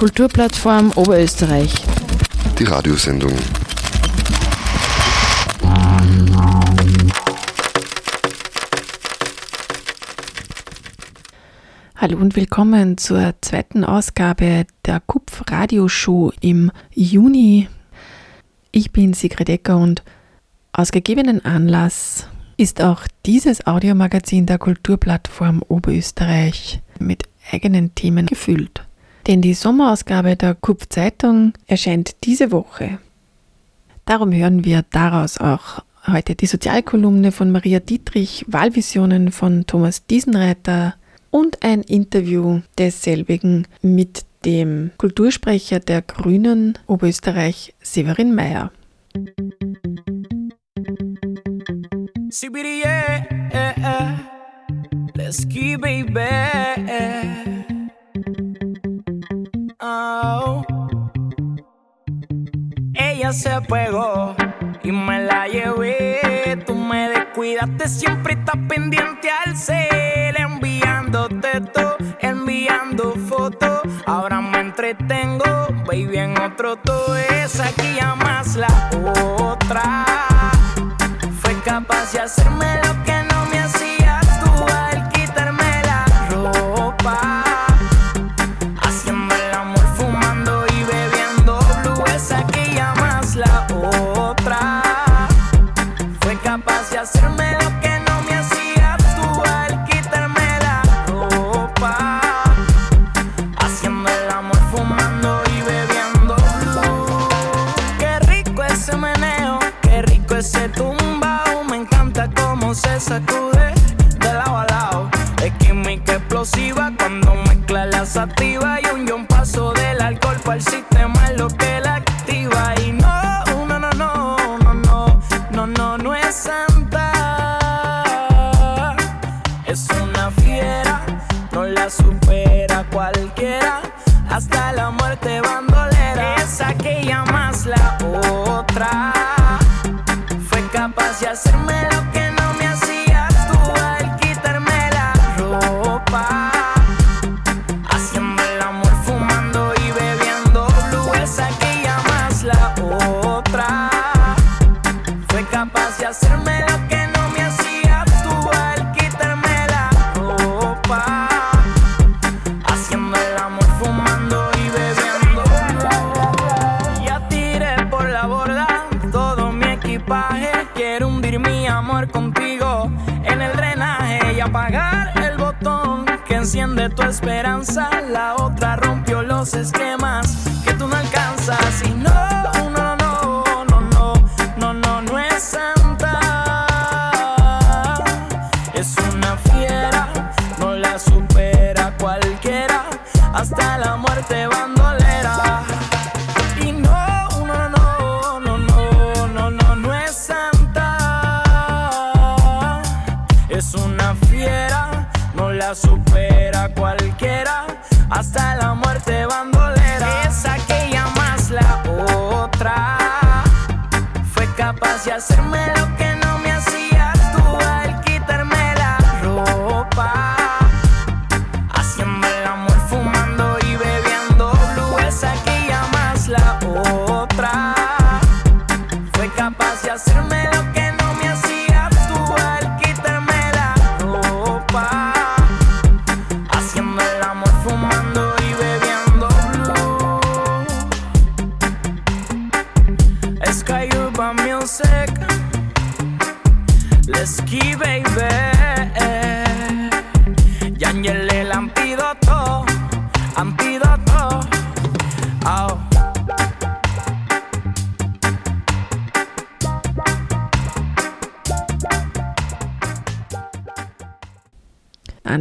Kulturplattform Oberösterreich. Die Radiosendung. Hallo und willkommen zur zweiten Ausgabe der Kupf Radioshow im Juni. Ich bin Sigrid Ecker und aus gegebenen Anlass ist auch dieses Audiomagazin der Kulturplattform Oberösterreich mit eigenen Themen gefüllt. Denn die Sommerausgabe der Kupf Zeitung erscheint diese Woche. Darum hören wir daraus auch heute die Sozialkolumne von Maria Dietrich, Wahlvisionen von Thomas Diesenreiter, und ein Interview desselbigen mit dem Kultursprecher der Grünen Oberösterreich, Severin Mayer. Ella se pegó y me la llevé. Tú me descuidaste, siempre estás pendiente al cel enviándote todo, enviando fotos. Ahora me entretengo, baby, en otro todo es aquí más la otra. Fue capaz de hacerme lo que explosiva cuando mezcla la sativa enciende tu esperanza. La otra rompió los esquemas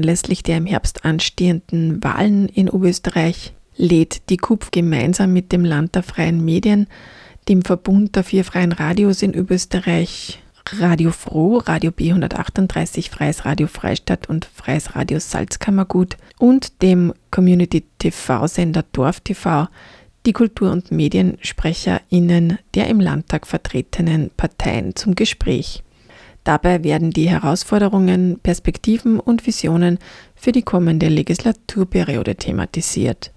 Anlässlich der im Herbst anstehenden Wahlen in Oberösterreich lädt die KUPF gemeinsam mit dem Land der freien Medien, dem Verbund der vier freien Radios in Österreich, Radio Froh, Radio B138, Freies Radio Freistadt und Freies Radio Salzkammergut und dem Community-TV-Sender Dorf TV die Kultur- und MediensprecherInnen der im Landtag vertretenen Parteien zum Gespräch. Dabei werden die Herausforderungen, Perspektiven und Visionen für die kommende Legislaturperiode thematisiert.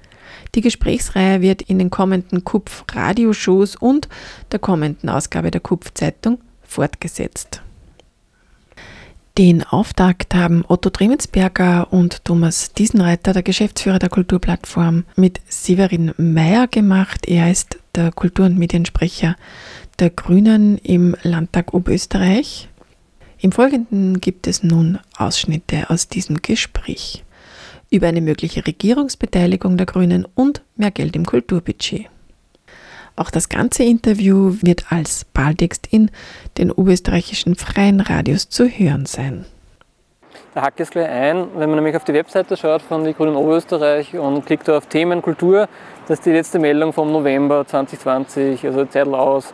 Die Gesprächsreihe wird in den kommenden Kupf-Radioshows und der kommenden Ausgabe der Kupf-Zeitung fortgesetzt. Den Auftakt haben Otto Tremensberger und Thomas Diesenreiter, der Geschäftsführer der Kulturplattform, mit Severin Meyer gemacht. Er ist der Kultur- und Mediensprecher der Grünen im Landtag Oberösterreich. Im Folgenden gibt es nun Ausschnitte aus diesem Gespräch über eine mögliche Regierungsbeteiligung der Grünen und mehr Geld im Kulturbudget. Auch das ganze Interview wird als Balltext in den oberösterreichischen freien Radios zu hören sein. Da hacke ich es gleich ein, wenn man nämlich auf die Webseite schaut von die Grünen Oberösterreich und klickt auf Themen Kultur, das ist die letzte Meldung vom November 2020, also Zettel aus.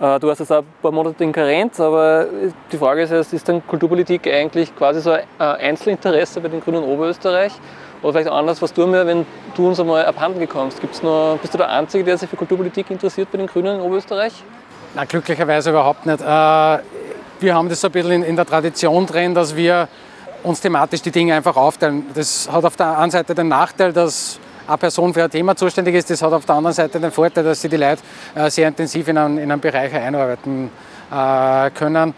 Äh, du hast jetzt ein paar Monate in Karenz, aber die Frage ist jetzt, ist dann Kulturpolitik eigentlich quasi so ein Einzelinteresse bei den Grünen Oberösterreich? Oder vielleicht anders, was tun wir, wenn du uns einmal abhanden gekommst? Gibt's bist du der Einzige, der sich für Kulturpolitik interessiert bei den Grünen in Oberösterreich? Na, glücklicherweise überhaupt nicht. Äh, wir haben das so ein bisschen in der Tradition drin, dass wir uns thematisch die Dinge einfach aufteilen. Das hat auf der einen Seite den Nachteil, dass eine Person für ein Thema zuständig ist. Das hat auf der anderen Seite den Vorteil, dass sie die Leute äh, sehr intensiv in einen, in einen Bereich einarbeiten äh, können.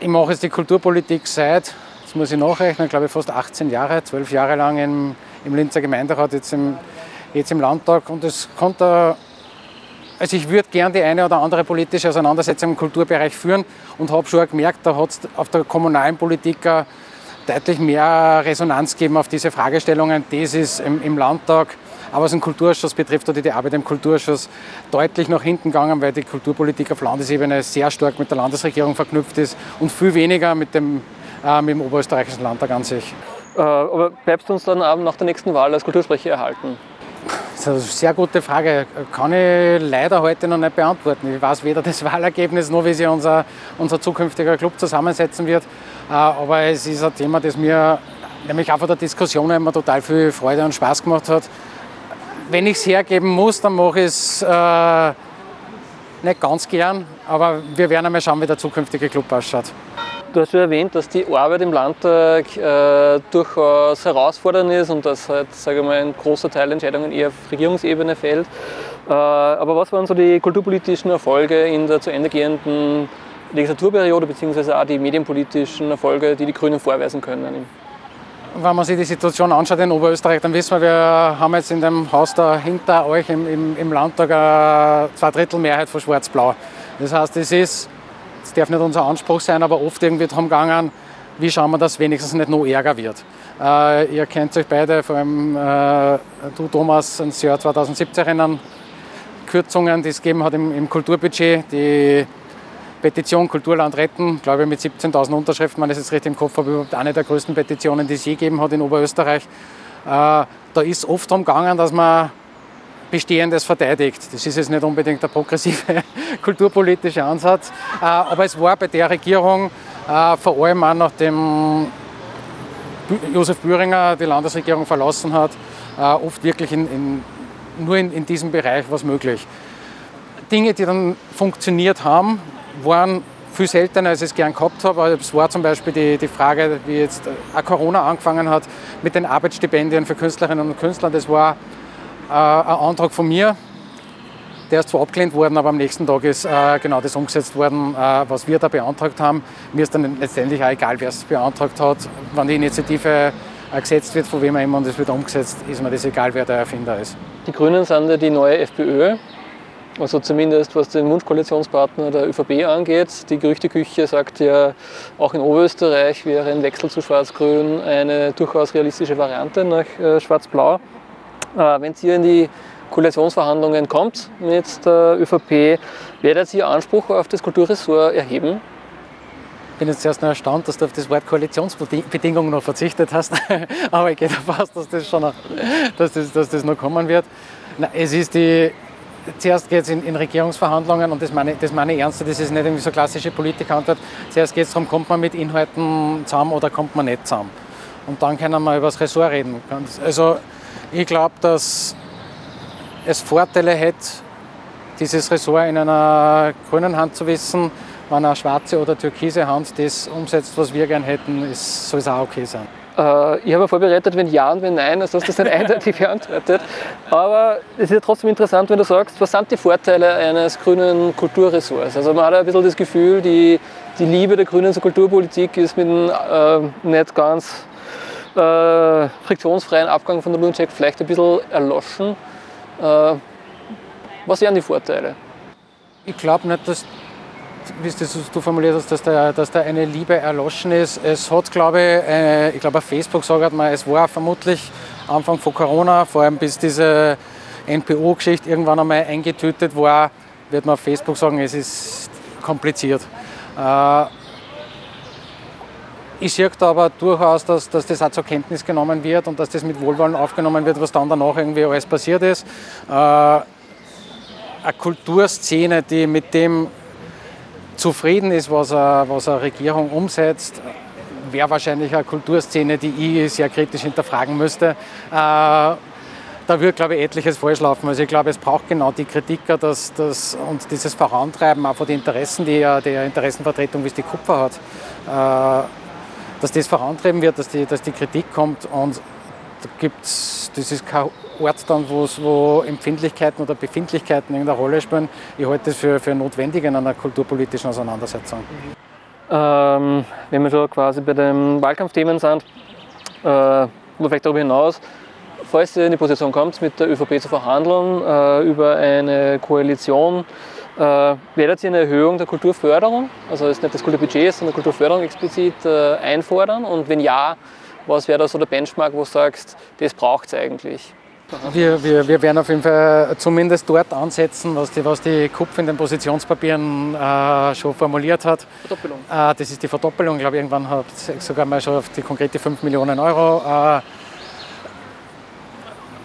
Ich mache jetzt die Kulturpolitik seit, jetzt muss ich nachrechnen, glaube ich fast 18 Jahre, 12 Jahre lang im, im Linzer Gemeinderat, jetzt im, jetzt im Landtag. Und es konnte also ich würde gerne die eine oder andere politische Auseinandersetzung im Kulturbereich führen und habe schon gemerkt, da hat es auf der kommunalen Politik deutlich mehr Resonanz geben auf diese Fragestellungen. Das ist im, im Landtag, aber was den Kulturausschuss betrifft, oder die Arbeit im Kulturausschuss deutlich nach hinten gegangen, weil die Kulturpolitik auf Landesebene sehr stark mit der Landesregierung verknüpft ist und viel weniger mit dem, äh, mit dem Oberösterreichischen Landtag an sich. Äh, aber bleibst du uns dann nach der nächsten Wahl als Kultursprecher erhalten? Das ist eine sehr gute Frage. Kann ich leider heute noch nicht beantworten. Ich weiß weder das Wahlergebnis noch, wie sich unser, unser zukünftiger Club zusammensetzen wird. Äh, aber es ist ein Thema, das mir nämlich auch von der Diskussion immer total viel Freude und Spaß gemacht hat. Wenn ich es hergeben muss, dann mache ich es äh, nicht ganz gern, aber wir werden einmal schauen, wie der zukünftige Club ausschaut. Du hast schon erwähnt, dass die Arbeit im Landtag äh, durchaus herausfordernd ist und dass halt, sage ich mal, ein großer Teil Entscheidungen eher auf Regierungsebene fällt. Äh, aber was waren so die kulturpolitischen Erfolge in der zu Ende gehenden Legislaturperiode beziehungsweise auch die medienpolitischen Erfolge, die die Grünen vorweisen können? Wenn man sich die Situation anschaut in Oberösterreich, dann wissen wir, wir haben jetzt in dem Haus da hinter euch im, im, im Landtag eine Zweidrittelmehrheit von Schwarz-Blau. Das heißt, es ist das darf nicht unser Anspruch sein, aber oft irgendwie darum gegangen, wie schauen wir, dass wenigstens nicht noch ärger wird. Äh, ihr kennt euch beide, vor allem äh, du Thomas, ins Jahr 2017 erinnern, Kürzungen, die es gegeben hat im, im Kulturbudget, die Petition Kulturland retten, glaube ich mit 17.000 Unterschriften, ich es jetzt richtig im Kopf habe, überhaupt eine der größten Petitionen, die es je gegeben hat in Oberösterreich. Äh, da ist oft darum gegangen, dass man Bestehendes verteidigt. Das ist jetzt nicht unbedingt der progressive kulturpolitische Ansatz, äh, aber es war bei der Regierung äh, vor allem auch nachdem Josef Büringer die Landesregierung verlassen hat, oft wirklich in, in, nur in, in diesem Bereich was möglich. Dinge, die dann funktioniert haben, waren viel seltener, als ich es gern gehabt habe. Es war zum Beispiel die, die Frage, wie jetzt auch Corona angefangen hat, mit den Arbeitsstipendien für Künstlerinnen und Künstler. Das war äh, ein Antrag von mir, der ist zwar abgelehnt worden, aber am nächsten Tag ist äh, genau das umgesetzt worden, äh, was wir da beantragt haben. Mir ist dann letztendlich auch egal, wer es beantragt hat. Wenn die Initiative gesetzt wird, von wem immer und es wird umgesetzt, ist mir das egal, wer der Erfinder ist. Die Grünen sind ja die neue FPÖ. Also zumindest was den Wunschkoalitionspartner der ÖVP angeht. Die Gerüchteküche sagt ja, auch in Oberösterreich wäre ein Wechsel zu Schwarz-Grün eine durchaus realistische Variante nach Schwarz-Blau. Äh, wenn es hier in die Koalitionsverhandlungen kommt mit der ÖVP, werdet ihr Anspruch auf das Kulturressort erheben? Ich bin jetzt erst noch erstaunt, dass du auf das Wort Koalitionsbedingungen noch verzichtet hast. Aber ich gehe davon aus, dass das, schon noch, dass das, dass das noch kommen wird. Na, es ist die, zuerst geht es in, in, Regierungsverhandlungen und das meine, das meine ich ernst, das ist nicht irgendwie so klassische Politikerantwort. Zuerst geht es darum, kommt man mit Inhalten zusammen oder kommt man nicht zusammen. Und dann können wir über das Ressort reden. Also ich glaube, dass es Vorteile hätte, dieses Ressort in einer grünen Hand zu wissen. Wenn eine schwarze oder türkise Hand das umsetzt, was wir gerne hätten, soll es auch okay sein. Äh, ich habe vorbereitet, wenn ja und wenn nein, also hast das nicht eindeutig beantwortet. Aber es ist ja trotzdem interessant, wenn du sagst, was sind die Vorteile eines grünen Kulturressorts? Also man hat ja ein bisschen das Gefühl, die, die Liebe der grünen zur Kulturpolitik ist mit einem äh, nicht ganz äh, friktionsfreien Abgang von der Luncheck vielleicht ein bisschen erloschen. Äh, was wären die Vorteile? Ich glaube nicht, dass wie du formuliert hast, dass da, dass da eine Liebe erloschen ist. Es hat, glaube ich, äh, ich glaube auf Facebook sagt man, es war vermutlich Anfang von Corona, vor allem bis diese NPO-Geschichte irgendwann einmal eingetötet war, wird man auf Facebook sagen, es ist kompliziert. Äh, ich sehe da aber durchaus, dass, dass das auch zur Kenntnis genommen wird und dass das mit Wohlwollen aufgenommen wird, was dann danach irgendwie alles passiert ist. Äh, eine Kulturszene, die mit dem zufrieden ist, was eine, was eine Regierung umsetzt, wäre wahrscheinlich eine Kulturszene, die ich sehr kritisch hinterfragen müsste. Äh, da wird, glaube ich, etliches falsch laufen. Also ich glaube, es braucht genau die Kritiker dass, dass, und dieses Vorantreiben auch von den Interessen, die ja der Interessenvertretung, wie es die Kupfer hat, äh, dass das vorantreiben wird, dass die, dass die Kritik kommt und da gibt's, das ist kein Ort dann, wo Empfindlichkeiten oder Befindlichkeiten irgendeine Rolle spielen. Ich halte das für, für notwendig in einer kulturpolitischen Auseinandersetzung. Ähm, wenn wir schon quasi bei den Wahlkampfthemen sind, äh, oder vielleicht darüber hinaus, falls ihr in die Position kommt, mit der ÖVP zu verhandeln äh, über eine Koalition, äh, werdet ihr eine Erhöhung der Kulturförderung, also ist nicht das Kulturbudget, sondern Kulturförderung explizit äh, einfordern? Und wenn ja, was wäre da so der Benchmark, wo du sagst, das braucht es eigentlich? Wir, wir, wir werden auf jeden Fall zumindest dort ansetzen, was die, was die KUPF in den Positionspapieren äh, schon formuliert hat. Verdoppelung. Äh, das ist die Verdoppelung. Ich glaube, irgendwann hat sogar mal schon auf die konkrete 5 Millionen Euro äh,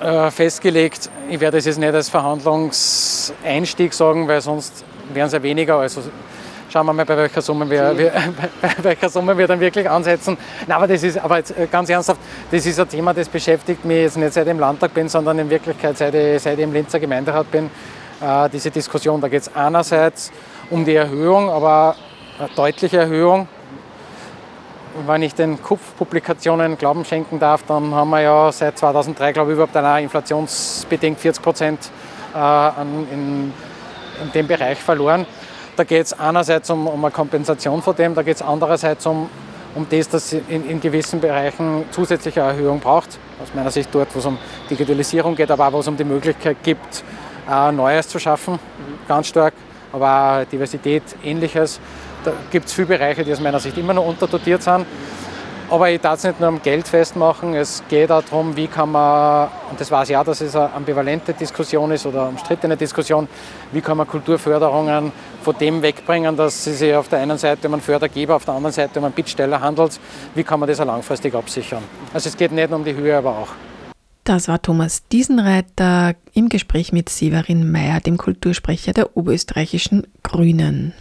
äh, festgelegt. Ich werde es jetzt nicht als Verhandlungseinstieg sagen, weil sonst wären es ja weniger. Also Schauen wir mal, bei welcher Summe wir, wir bei welcher Summe wir dann wirklich ansetzen. Nein, aber das ist, aber jetzt äh, ganz ernsthaft, das ist ein Thema, das beschäftigt mich jetzt nicht seit ich im Landtag bin, sondern in Wirklichkeit seit ich, seit ich im Linzer Gemeinderat bin. Äh, diese Diskussion, da geht es einerseits um die Erhöhung, aber eine deutliche Erhöhung. Wenn ich den Kupf-Publikationen Glauben schenken darf, dann haben wir ja seit 2003, glaube ich, überhaupt eine inflationsbedingt 40 Prozent äh, in, in dem Bereich verloren. Da geht es einerseits um, um eine Kompensation von dem, da geht es andererseits um, um das, dass es in, in, gewissen Bereichen zusätzliche Erhöhung braucht. Aus meiner Sicht dort, wo es um Digitalisierung geht, aber auch wo es um die Möglichkeit gibt, äh, Neues zu schaffen, ganz stark, aber auch Diversität, ähnliches. Da gibt es viele Bereiche, die aus meiner Sicht immer noch unterdotiert sind. Aber ich darf es nicht nur am Geld festmachen, es geht auch darum, wie kann man, und das weiß ich auch, dass es eine ambivalente Diskussion ist oder umstrittene Diskussion, wie kann man Kulturförderungen von dem wegbringen, dass sie sich auf der einen Seite um einen Fördergeber, auf der anderen Seite um einen Bittsteller handelt, wie kann man das auch langfristig absichern. Also es geht nicht nur um die Höhe, aber auch. Das war Thomas Diesenreiter im Gespräch mit Severin Mayer, dem Kultursprecher der oberösterreichischen Grünen.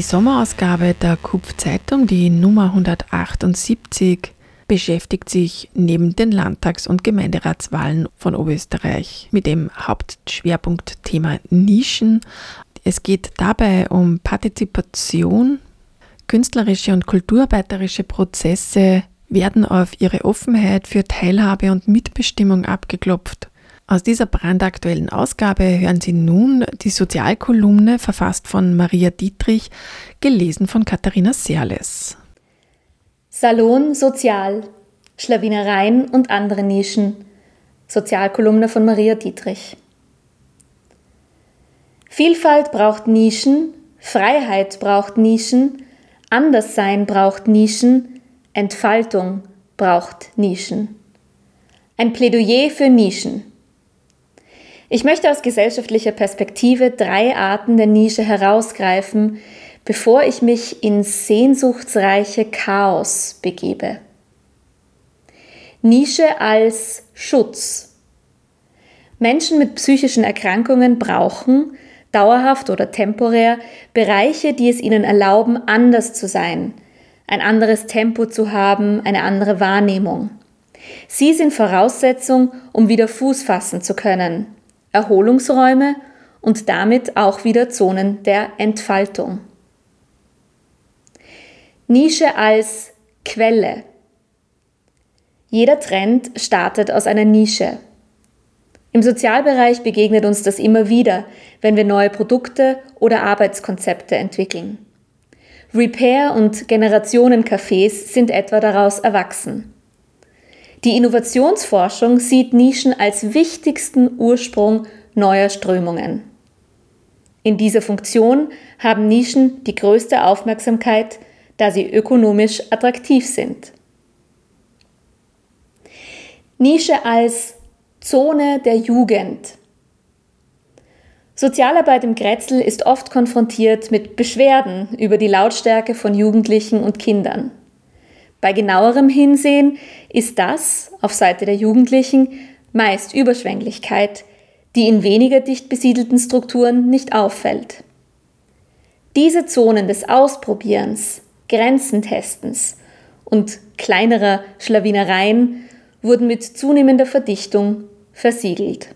Die Sommerausgabe der Kupf-Zeitung, die Nummer 178, beschäftigt sich neben den Landtags- und Gemeinderatswahlen von Oberösterreich mit dem Hauptschwerpunktthema Nischen. Es geht dabei um Partizipation. Künstlerische und kulturarbeiterische Prozesse werden auf ihre Offenheit für Teilhabe und Mitbestimmung abgeklopft. Aus dieser brandaktuellen Ausgabe hören Sie nun die Sozialkolumne, verfasst von Maria Dietrich, gelesen von Katharina Serles. Salon Sozial, Schlawinereien und andere Nischen. Sozialkolumne von Maria Dietrich. Vielfalt braucht Nischen, Freiheit braucht Nischen, Anderssein braucht Nischen, Entfaltung braucht Nischen. Ein Plädoyer für Nischen. Ich möchte aus gesellschaftlicher Perspektive drei Arten der Nische herausgreifen, bevor ich mich ins sehnsuchtsreiche Chaos begebe. Nische als Schutz. Menschen mit psychischen Erkrankungen brauchen, dauerhaft oder temporär, Bereiche, die es ihnen erlauben, anders zu sein, ein anderes Tempo zu haben, eine andere Wahrnehmung. Sie sind Voraussetzung, um wieder Fuß fassen zu können, Erholungsräume und damit auch wieder Zonen der Entfaltung. Nische als Quelle. Jeder Trend startet aus einer Nische. Im Sozialbereich begegnet uns das immer wieder, wenn wir neue Produkte oder Arbeitskonzepte entwickeln. Repair- und Generationencafés sind etwa daraus erwachsen. Die Innovationsforschung sieht Nischen als wichtigsten Ursprung neuer Strömungen. In dieser Funktion haben Nischen die größte Aufmerksamkeit, da sie ökonomisch attraktiv sind. Nische als Zone der Jugend. Sozialarbeit im Grätzl ist oft konfrontiert mit Beschwerden über die Lautstärke von Jugendlichen und Kindern. Bei genauerem Hinsehen ist das auf Seite der Jugendlichen meist Überschwänglichkeit, die in weniger dicht besiedelten Strukturen nicht auffällt. Diese Zonen des Ausprobierens, Grenzentestens und kleinerer Schlawinereien wurden mit zunehmender Verdichtung versiegelt.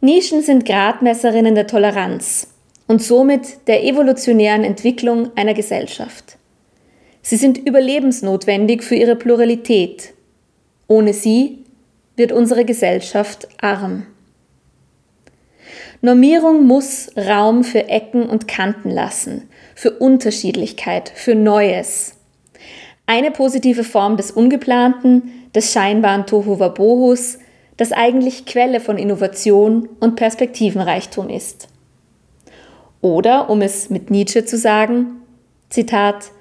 Nischen sind Gradmesserinnen der Toleranz und somit der evolutionären Entwicklung einer Gesellschaft. Sie sind überlebensnotwendig für ihre Pluralität. Ohne sie wird unsere Gesellschaft arm. Normierung muss Raum für Ecken und Kanten lassen, für Unterschiedlichkeit, für Neues. Eine positive Form des Ungeplanten, des scheinbaren Tohuwabohus, das eigentlich Quelle von Innovation und Perspektivenreichtum ist. Oder, um es mit Nietzsche zu sagen, Zitat,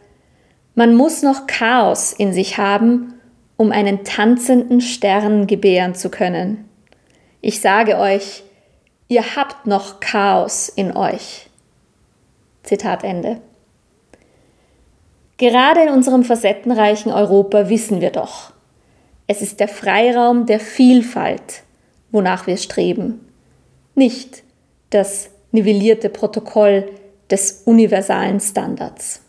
man muss noch Chaos in sich haben, um einen tanzenden Stern gebären zu können. Ich sage euch, ihr habt noch Chaos in euch. Zitat Ende. Gerade in unserem facettenreichen Europa wissen wir doch, es ist der Freiraum der Vielfalt, wonach wir streben, nicht das nivellierte Protokoll des universalen Standards.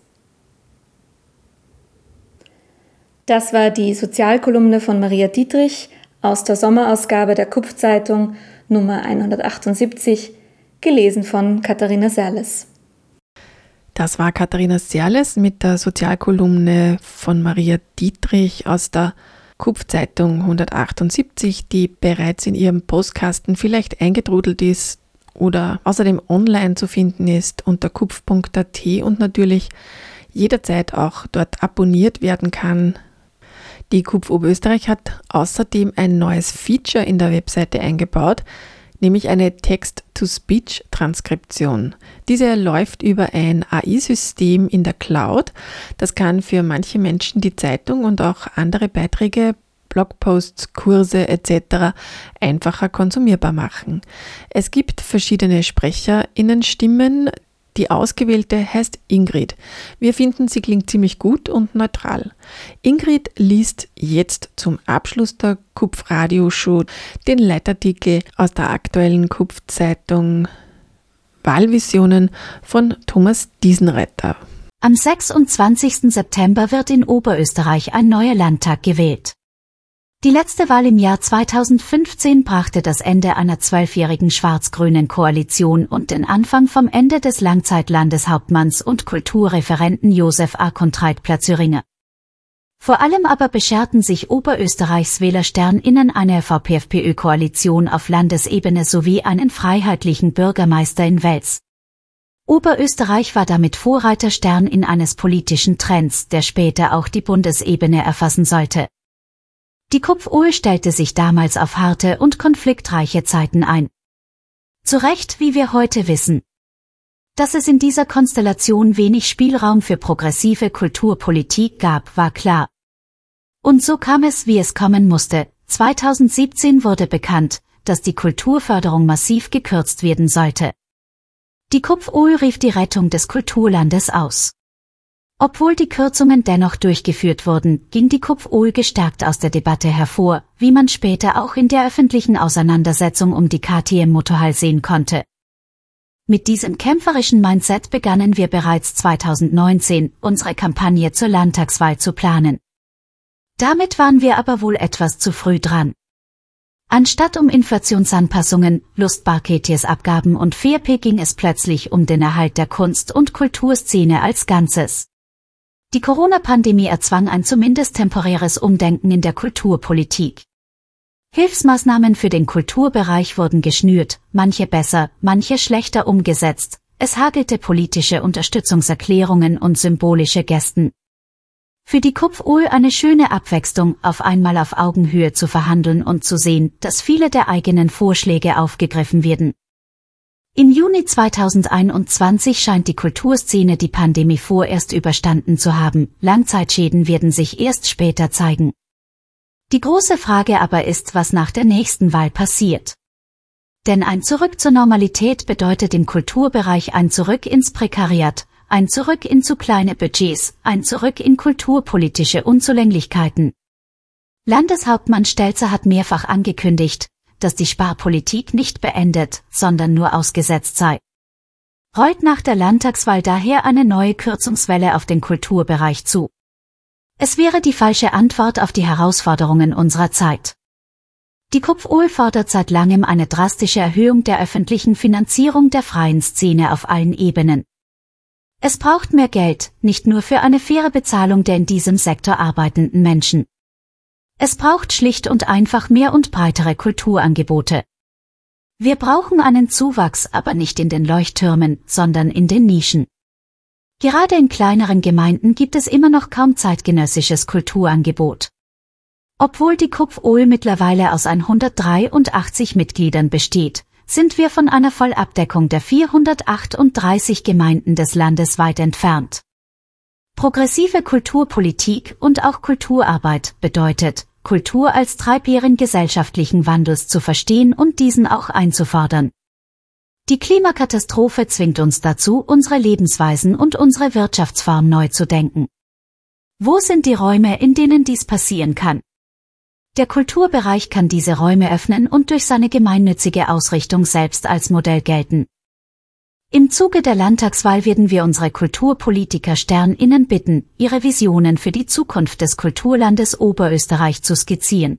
Das war die Sozialkolumne von Maria Dietrich aus der Sommerausgabe der Kupfzeitung Nummer 178, gelesen von Katharina Serles. Das war Katharina Serles mit der Sozialkolumne von Maria Dietrich aus der Kupfzeitung 178, die bereits in Ihrem Postkasten vielleicht eingetrudelt ist oder außerdem online zu finden ist unter kupf.at und natürlich jederzeit auch dort abonniert werden kann. Die Kupf Oberösterreich hat außerdem ein neues Feature in der Webseite eingebaut, nämlich eine Text-to-Speech-Transkription. Diese läuft über ein AI-System in der Cloud. Das kann für manche Menschen die Zeitung und auch andere Beiträge Blogposts, Kurse etc. einfacher konsumierbar machen. Es gibt verschiedene Sprecherinnenstimmen, die ausgewählte heißt Ingrid. Wir finden, sie klingt ziemlich gut und neutral. Ingrid liest jetzt zum Abschluss der Kupf-Radio-Show den Leitartikel aus der aktuellen Kupf-Zeitung Wahlvisionen von Thomas Diesenretter. Am 26. September wird in Oberösterreich ein neuer Landtag gewählt. Die letzte Wahl im Jahr 2015 brachte das Ende einer zwölfjährigen schwarz-grünen Koalition und den Anfang vom Ende des Langzeitlandeshauptmanns und Kulturreferenten Josef A. Kontreit-Platzüringer. Vor allem aber bescherten sich Oberösterreichs WählersternInnen eine VPFPÖ-Koalition auf Landesebene sowie einen freiheitlichen Bürgermeister in Wels. Oberösterreich war damit Vorreiterstern in eines politischen Trends, der später auch die Bundesebene erfassen sollte. Die Kupfuhr stellte sich damals auf harte und konfliktreiche Zeiten ein. Zu Recht, wie wir heute wissen. Dass es in dieser Konstellation wenig Spielraum für progressive Kulturpolitik gab, war klar. Und so kam es, wie es kommen musste. 2017 wurde bekannt, dass die Kulturförderung massiv gekürzt werden sollte. Die Kupfuhr rief die Rettung des Kulturlandes aus. Obwohl die Kürzungen dennoch durchgeführt wurden, ging die Kupfohl gestärkt aus der Debatte hervor, wie man später auch in der öffentlichen Auseinandersetzung um die KTM Motorhall sehen konnte. Mit diesem kämpferischen Mindset begannen wir bereits 2019, unsere Kampagne zur Landtagswahl zu planen. Damit waren wir aber wohl etwas zu früh dran. Anstatt um Inflationsanpassungen, Lustbarketiesabgaben und FERP ging es plötzlich um den Erhalt der Kunst- und Kulturszene als Ganzes. Die Corona-Pandemie erzwang ein zumindest temporäres Umdenken in der Kulturpolitik. Hilfsmaßnahmen für den Kulturbereich wurden geschnürt, manche besser, manche schlechter umgesetzt. Es hagelte politische Unterstützungserklärungen und symbolische Gästen. Für die Kupfuhl eine schöne Abwechslung, auf einmal auf Augenhöhe zu verhandeln und zu sehen, dass viele der eigenen Vorschläge aufgegriffen werden. Im Juni 2021 scheint die Kulturszene die Pandemie vorerst überstanden zu haben, Langzeitschäden werden sich erst später zeigen. Die große Frage aber ist, was nach der nächsten Wahl passiert. Denn ein Zurück zur Normalität bedeutet im Kulturbereich ein Zurück ins Prekariat, ein Zurück in zu kleine Budgets, ein Zurück in kulturpolitische Unzulänglichkeiten. Landeshauptmann Stelzer hat mehrfach angekündigt, dass die Sparpolitik nicht beendet, sondern nur ausgesetzt sei. Rollt nach der Landtagswahl daher eine neue Kürzungswelle auf den Kulturbereich zu. Es wäre die falsche Antwort auf die Herausforderungen unserer Zeit. Die Kupfohl fordert seit langem eine drastische Erhöhung der öffentlichen Finanzierung der freien Szene auf allen Ebenen. Es braucht mehr Geld, nicht nur für eine faire Bezahlung der in diesem Sektor arbeitenden Menschen. Es braucht schlicht und einfach mehr und breitere Kulturangebote. Wir brauchen einen Zuwachs, aber nicht in den Leuchttürmen, sondern in den Nischen. Gerade in kleineren Gemeinden gibt es immer noch kaum zeitgenössisches Kulturangebot. Obwohl die Kupfohl mittlerweile aus 183 Mitgliedern besteht, sind wir von einer Vollabdeckung der 438 Gemeinden des Landes weit entfernt. Progressive Kulturpolitik und auch Kulturarbeit bedeutet, Kultur als Treibjährigen gesellschaftlichen Wandels zu verstehen und diesen auch einzufordern. Die Klimakatastrophe zwingt uns dazu, unsere Lebensweisen und unsere Wirtschaftsform neu zu denken. Wo sind die Räume, in denen dies passieren kann? Der Kulturbereich kann diese Räume öffnen und durch seine gemeinnützige Ausrichtung selbst als Modell gelten. Im Zuge der Landtagswahl werden wir unsere Kulturpolitiker Sterninnen bitten, ihre Visionen für die Zukunft des Kulturlandes Oberösterreich zu skizzieren.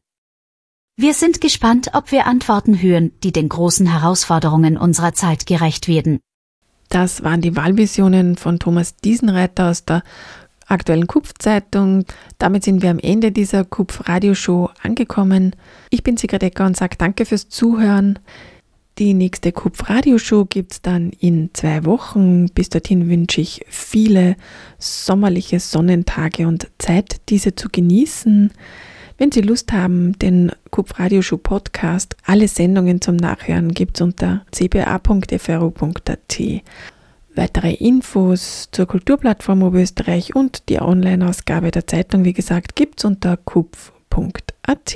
Wir sind gespannt, ob wir Antworten hören, die den großen Herausforderungen unserer Zeit gerecht werden. Das waren die Wahlvisionen von Thomas Diesenreiter aus der aktuellen Kupf-Zeitung. Damit sind wir am Ende dieser Kupf-Radioshow angekommen. Ich bin Sigrid Ecker und sage danke fürs Zuhören. Die nächste Kupf-Radio-Show gibt es dann in zwei Wochen. Bis dorthin wünsche ich viele sommerliche Sonnentage und Zeit, diese zu genießen. Wenn Sie Lust haben, den Kupf-Radio-Show Podcast, alle Sendungen zum Nachhören gibt es unter cba.fro.at. Weitere Infos zur Kulturplattform Oberösterreich und die Online-Ausgabe der Zeitung, wie gesagt, gibt es unter kupf.at.